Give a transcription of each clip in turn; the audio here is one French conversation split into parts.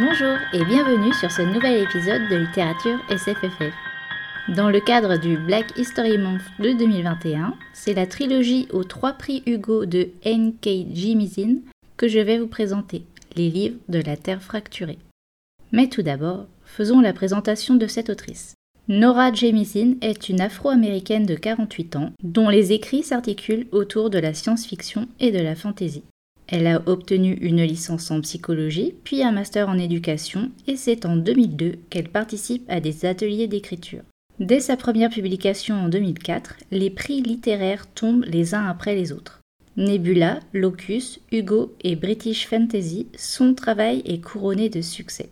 Bonjour et bienvenue sur ce nouvel épisode de littérature SFFF. Dans le cadre du Black History Month de 2021, c'est la trilogie aux trois prix Hugo de N.K. Jemisin que je vais vous présenter, les livres de la Terre fracturée. Mais tout d'abord, faisons la présentation de cette autrice. Nora Jemisin est une afro-américaine de 48 ans dont les écrits s'articulent autour de la science-fiction et de la fantasy. Elle a obtenu une licence en psychologie, puis un master en éducation, et c'est en 2002 qu'elle participe à des ateliers d'écriture. Dès sa première publication en 2004, les prix littéraires tombent les uns après les autres. Nebula, Locus, Hugo et British Fantasy, son travail est couronné de succès.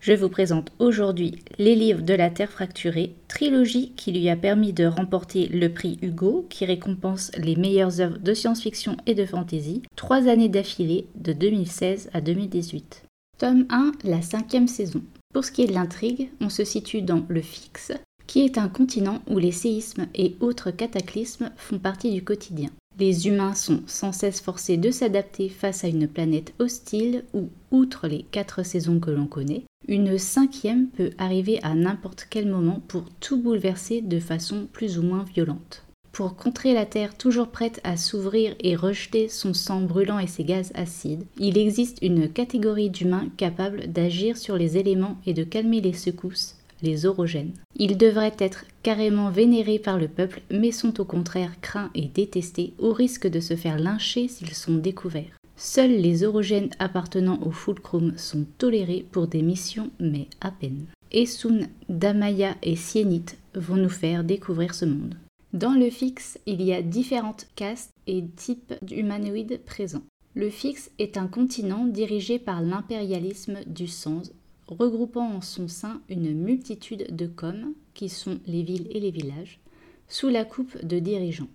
Je vous présente aujourd'hui Les livres de la Terre fracturée, trilogie qui lui a permis de remporter le prix Hugo, qui récompense les meilleures œuvres de science-fiction et de fantasy, trois années d'affilée, de 2016 à 2018. Tome 1, la cinquième saison. Pour ce qui est de l'intrigue, on se situe dans le Fixe, qui est un continent où les séismes et autres cataclysmes font partie du quotidien. Les humains sont sans cesse forcés de s'adapter face à une planète hostile où, outre les quatre saisons que l'on connaît, une cinquième peut arriver à n'importe quel moment pour tout bouleverser de façon plus ou moins violente. Pour contrer la Terre toujours prête à s'ouvrir et rejeter son sang brûlant et ses gaz acides, il existe une catégorie d'humains capables d'agir sur les éléments et de calmer les secousses les orogènes. Ils devraient être carrément vénérés par le peuple, mais sont au contraire craints et détestés, au risque de se faire lyncher s'ils sont découverts. Seuls les orogènes appartenant au Fulcrum sont tolérés pour des missions, mais à peine. Essun, Damaya et Sienite vont nous faire découvrir ce monde. Dans le fixe, il y a différentes castes et types d'humanoïdes présents. Le fixe est un continent dirigé par l'impérialisme du sens regroupant en son sein une multitude de coms, qui sont les villes et les villages, sous la coupe de dirigeants.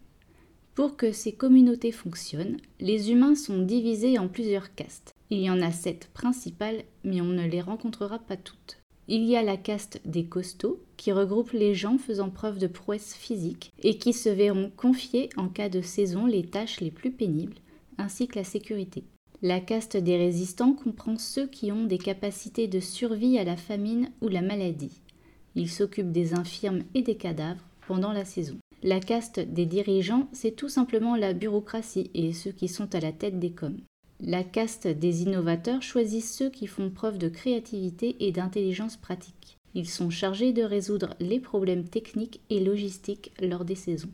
Pour que ces communautés fonctionnent, les humains sont divisés en plusieurs castes. Il y en a sept principales, mais on ne les rencontrera pas toutes. Il y a la caste des costauds, qui regroupe les gens faisant preuve de prouesse physique et qui se verront confier en cas de saison les tâches les plus pénibles, ainsi que la sécurité. La caste des résistants comprend ceux qui ont des capacités de survie à la famine ou la maladie. Ils s'occupent des infirmes et des cadavres pendant la saison. La caste des dirigeants, c'est tout simplement la bureaucratie et ceux qui sont à la tête des coms. La caste des innovateurs choisit ceux qui font preuve de créativité et d'intelligence pratique. Ils sont chargés de résoudre les problèmes techniques et logistiques lors des saisons.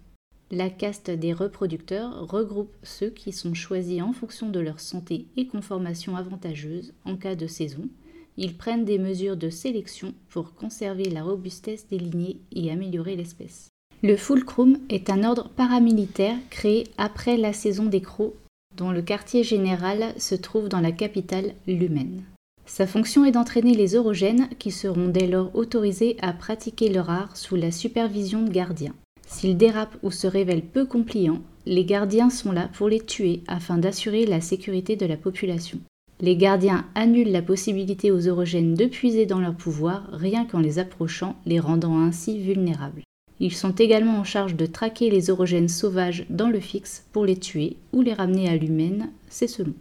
La caste des reproducteurs regroupe ceux qui sont choisis en fonction de leur santé et conformation avantageuse en cas de saison. Ils prennent des mesures de sélection pour conserver la robustesse des lignées et améliorer l'espèce. Le Fulcrum est un ordre paramilitaire créé après la saison des crocs, dont le quartier général se trouve dans la capitale Lumen. Sa fonction est d'entraîner les orogènes qui seront dès lors autorisés à pratiquer leur art sous la supervision de gardiens. S'ils dérapent ou se révèlent peu compliants, les gardiens sont là pour les tuer afin d'assurer la sécurité de la population. Les gardiens annulent la possibilité aux orogènes de puiser dans leur pouvoir rien qu'en les approchant, les rendant ainsi vulnérables. Ils sont également en charge de traquer les orogènes sauvages dans le fixe pour les tuer ou les ramener à l'humaine, c'est selon.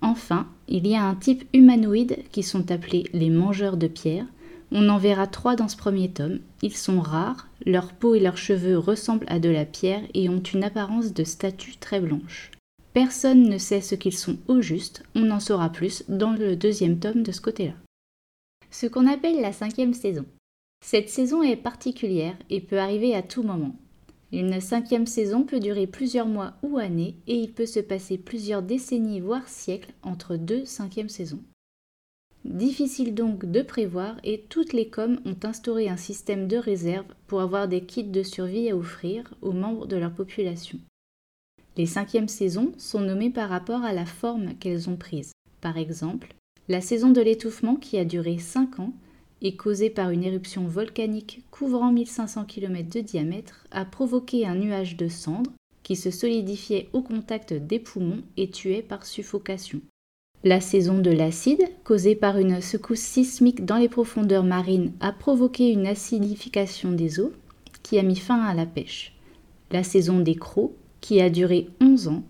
Enfin, il y a un type humanoïde qui sont appelés les mangeurs de pierre, on en verra trois dans ce premier tome. Ils sont rares, leur peau et leurs cheveux ressemblent à de la pierre et ont une apparence de statue très blanche. Personne ne sait ce qu'ils sont au juste, on en saura plus dans le deuxième tome de ce côté-là. Ce qu'on appelle la cinquième saison. Cette saison est particulière et peut arriver à tout moment. Une cinquième saison peut durer plusieurs mois ou années et il peut se passer plusieurs décennies voire siècles entre deux cinquièmes saisons. Difficile donc de prévoir et toutes les coms ont instauré un système de réserve pour avoir des kits de survie à offrir aux membres de leur population. Les cinquièmes saisons sont nommées par rapport à la forme qu'elles ont prise. Par exemple, la saison de l'étouffement qui a duré 5 ans et causée par une éruption volcanique couvrant 1500 km de diamètre a provoqué un nuage de cendres qui se solidifiait au contact des poumons et tuait par suffocation. La saison de l'acide, causée par une secousse sismique dans les profondeurs marines, a provoqué une acidification des eaux qui a mis fin à la pêche. La saison des crocs, qui a duré 11 ans,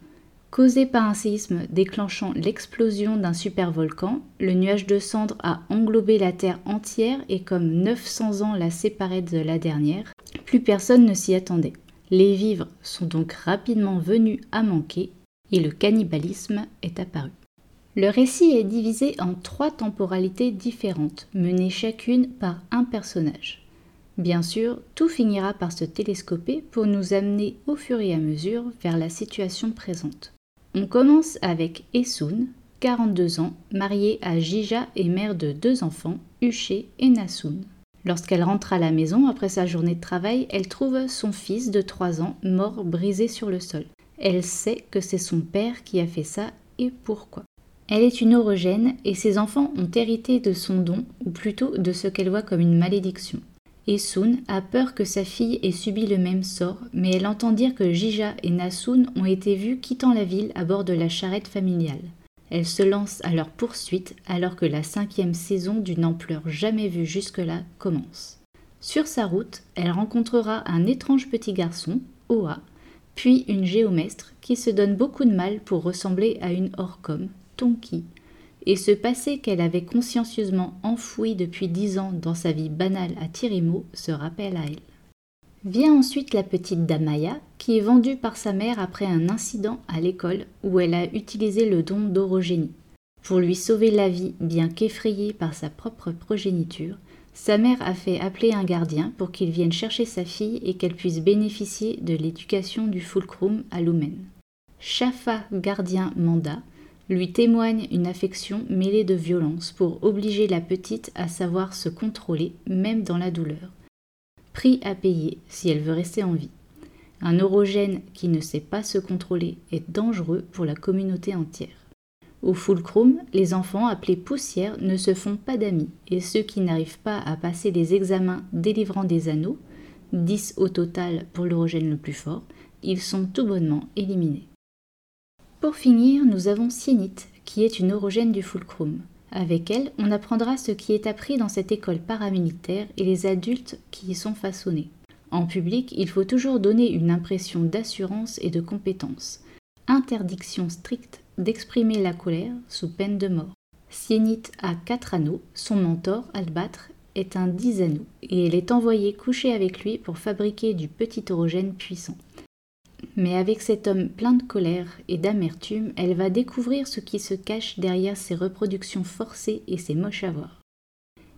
Causé par un séisme déclenchant l'explosion d'un supervolcan, le nuage de cendres a englobé la Terre entière et comme 900 ans la séparaient de la dernière, plus personne ne s'y attendait. Les vivres sont donc rapidement venus à manquer et le cannibalisme est apparu. Le récit est divisé en trois temporalités différentes, menées chacune par un personnage. Bien sûr, tout finira par se télescoper pour nous amener au fur et à mesure vers la situation présente. On commence avec Esun, 42 ans, mariée à Jija et mère de deux enfants, Uché et Nasun. Lorsqu'elle rentre à la maison après sa journée de travail, elle trouve son fils de 3 ans mort brisé sur le sol. Elle sait que c'est son père qui a fait ça et pourquoi. Elle est une orogène et ses enfants ont hérité de son don, ou plutôt de ce qu'elle voit comme une malédiction. Esun a peur que sa fille ait subi le même sort, mais elle entend dire que Jija et Nasun ont été vus quittant la ville à bord de la charrette familiale. Elle se lance à leur poursuite alors que la cinquième saison d'une ampleur jamais vue jusque-là commence. Sur sa route, elle rencontrera un étrange petit garçon, Oa, puis une géomestre qui se donne beaucoup de mal pour ressembler à une Orcom, Tonki, et ce passé qu'elle avait consciencieusement enfoui depuis dix ans dans sa vie banale à Tirimo se rappelle à elle. Vient ensuite la petite Damaya, qui est vendue par sa mère après un incident à l'école où elle a utilisé le don d'orogénie. Pour lui sauver la vie, bien qu'effrayée par sa propre progéniture, sa mère a fait appeler un gardien pour qu'il vienne chercher sa fille et qu'elle puisse bénéficier de l'éducation du fulcrum à Lumen. Shafa, gardien Manda, lui témoigne une affection mêlée de violence pour obliger la petite à savoir se contrôler même dans la douleur. Prix à payer si elle veut rester en vie. Un orogène qui ne sait pas se contrôler est dangereux pour la communauté entière. Au fulcrum, les enfants appelés poussières ne se font pas d'amis et ceux qui n'arrivent pas à passer les examens délivrant des anneaux, 10 au total pour l'orogène le plus fort, ils sont tout bonnement éliminés. Pour finir, nous avons Sienite, qui est une orogène du Fulcrum. Avec elle, on apprendra ce qui est appris dans cette école paramilitaire et les adultes qui y sont façonnés. En public, il faut toujours donner une impression d'assurance et de compétence. Interdiction stricte d'exprimer la colère sous peine de mort. Sienite a quatre anneaux, son mentor, Albâtre, est un dix anneaux, et elle est envoyée coucher avec lui pour fabriquer du petit orogène puissant. Mais avec cet homme plein de colère et d'amertume, elle va découvrir ce qui se cache derrière ses reproductions forcées et ses moches à voir.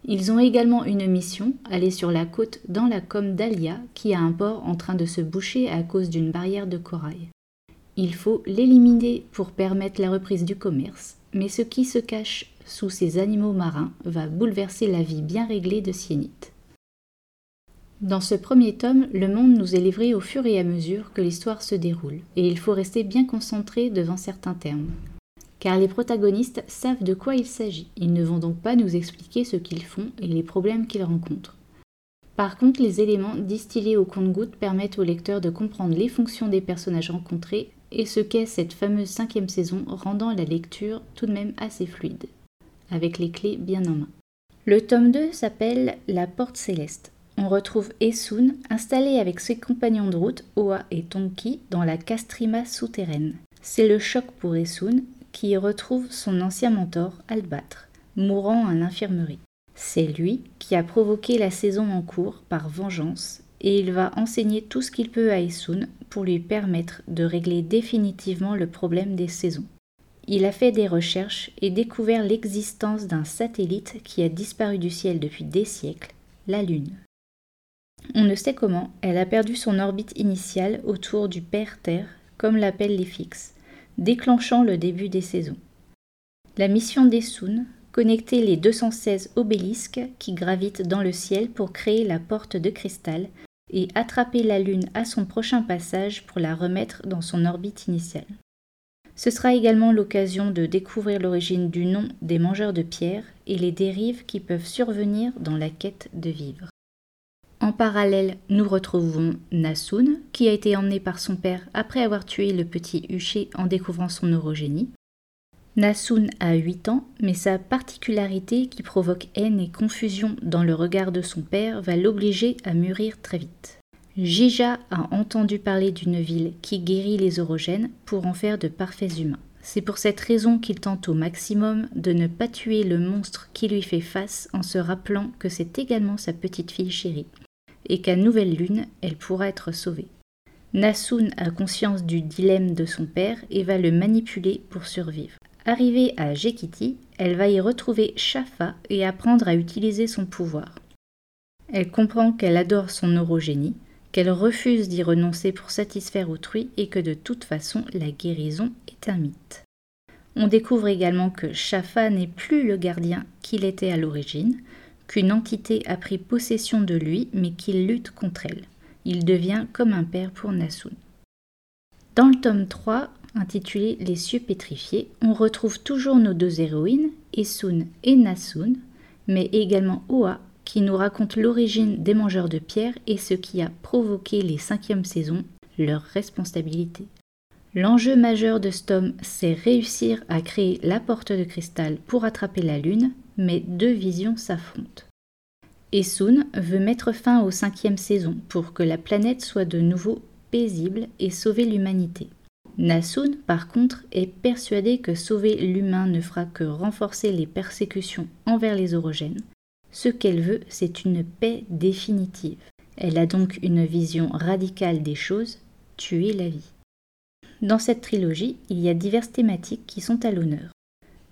Ils ont également une mission, aller sur la côte dans la com d'Alia, qui a un port en train de se boucher à cause d'une barrière de corail. Il faut l'éliminer pour permettre la reprise du commerce, mais ce qui se cache sous ces animaux marins va bouleverser la vie bien réglée de Sienite. Dans ce premier tome, le monde nous est livré au fur et à mesure que l'histoire se déroule, et il faut rester bien concentré devant certains termes. Car les protagonistes savent de quoi il s'agit, ils ne vont donc pas nous expliquer ce qu'ils font et les problèmes qu'ils rencontrent. Par contre, les éléments distillés au compte-gouttes permettent au lecteur de comprendre les fonctions des personnages rencontrés et ce qu'est cette fameuse cinquième saison, rendant la lecture tout de même assez fluide, avec les clés bien en main. Le tome 2 s'appelle La Porte Céleste on retrouve Esun installé avec ses compagnons de route, Oa et Tonki, dans la Castrima souterraine. C'est le choc pour Esun, qui retrouve son ancien mentor, Albâtre, mourant à l'infirmerie. C'est lui qui a provoqué la saison en cours par vengeance, et il va enseigner tout ce qu'il peut à Esun pour lui permettre de régler définitivement le problème des saisons. Il a fait des recherches et découvert l'existence d'un satellite qui a disparu du ciel depuis des siècles, la Lune. On ne sait comment, elle a perdu son orbite initiale autour du Père Terre, comme l'appellent les fixes, déclenchant le début des saisons. La mission d'Essoun, connecter les 216 obélisques qui gravitent dans le ciel pour créer la porte de cristal et attraper la Lune à son prochain passage pour la remettre dans son orbite initiale. Ce sera également l'occasion de découvrir l'origine du nom des mangeurs de pierre et les dérives qui peuvent survenir dans la quête de vivre. En parallèle, nous retrouvons Nasun, qui a été emmené par son père après avoir tué le petit Huché en découvrant son orogénie. Nasun a 8 ans, mais sa particularité qui provoque haine et confusion dans le regard de son père va l'obliger à mûrir très vite. Jija a entendu parler d'une ville qui guérit les orogènes pour en faire de parfaits humains. C'est pour cette raison qu'il tente au maximum de ne pas tuer le monstre qui lui fait face en se rappelant que c'est également sa petite fille chérie et qu'à Nouvelle Lune, elle pourra être sauvée. Nasun a conscience du dilemme de son père et va le manipuler pour survivre. Arrivée à Jekiti, elle va y retrouver Shafa et apprendre à utiliser son pouvoir. Elle comprend qu'elle adore son orogénie, qu'elle refuse d'y renoncer pour satisfaire autrui et que de toute façon la guérison est un mythe. On découvre également que Shafa n'est plus le gardien qu'il était à l'origine, qu'une entité a pris possession de lui mais qu'il lutte contre elle. Il devient comme un père pour Nasun. Dans le tome 3, intitulé Les cieux pétrifiés, on retrouve toujours nos deux héroïnes, Esun et Nasun, mais également Oa, qui nous raconte l'origine des mangeurs de pierre et ce qui a provoqué les cinquièmes saisons, leur responsabilité. L'enjeu majeur de ce tome, c'est réussir à créer la porte de cristal pour attraper la Lune, mais deux visions s'affrontent. Esun veut mettre fin aux cinquièmes saisons pour que la planète soit de nouveau paisible et sauver l'humanité. Nasun, par contre, est persuadé que sauver l'humain ne fera que renforcer les persécutions envers les orogènes. Ce qu'elle veut, c'est une paix définitive. Elle a donc une vision radicale des choses, tuer la vie. Dans cette trilogie, il y a diverses thématiques qui sont à l'honneur,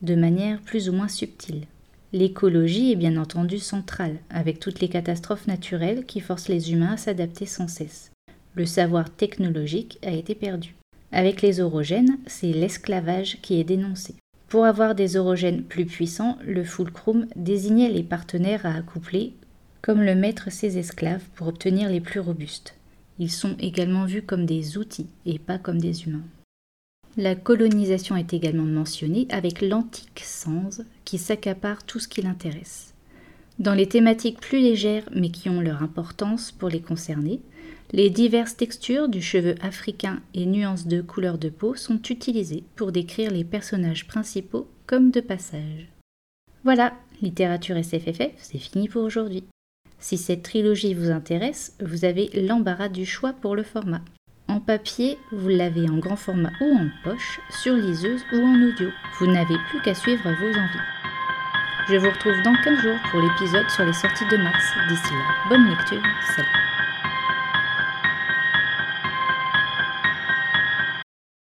de manière plus ou moins subtile. L'écologie est bien entendu centrale, avec toutes les catastrophes naturelles qui forcent les humains à s'adapter sans cesse. Le savoir technologique a été perdu. Avec les orogènes, c'est l'esclavage qui est dénoncé. Pour avoir des orogènes plus puissants, le fulcrum désignait les partenaires à accoupler, comme le maître ses esclaves pour obtenir les plus robustes. Ils sont également vus comme des outils et pas comme des humains. La colonisation est également mentionnée avec l'antique Sans qui s'accapare tout ce qui l'intéresse. Dans les thématiques plus légères mais qui ont leur importance pour les concernés, les diverses textures du cheveu africain et nuances de couleur de peau sont utilisées pour décrire les personnages principaux comme de passage. Voilà, littérature SFFF, c'est fini pour aujourd'hui. Si cette trilogie vous intéresse, vous avez l'embarras du choix pour le format. En papier, vous l'avez en grand format ou en poche, sur liseuse ou en audio. Vous n'avez plus qu'à suivre vos envies. Je vous retrouve dans 15 jours pour l'épisode sur les sorties de mars. D'ici là, bonne lecture, salut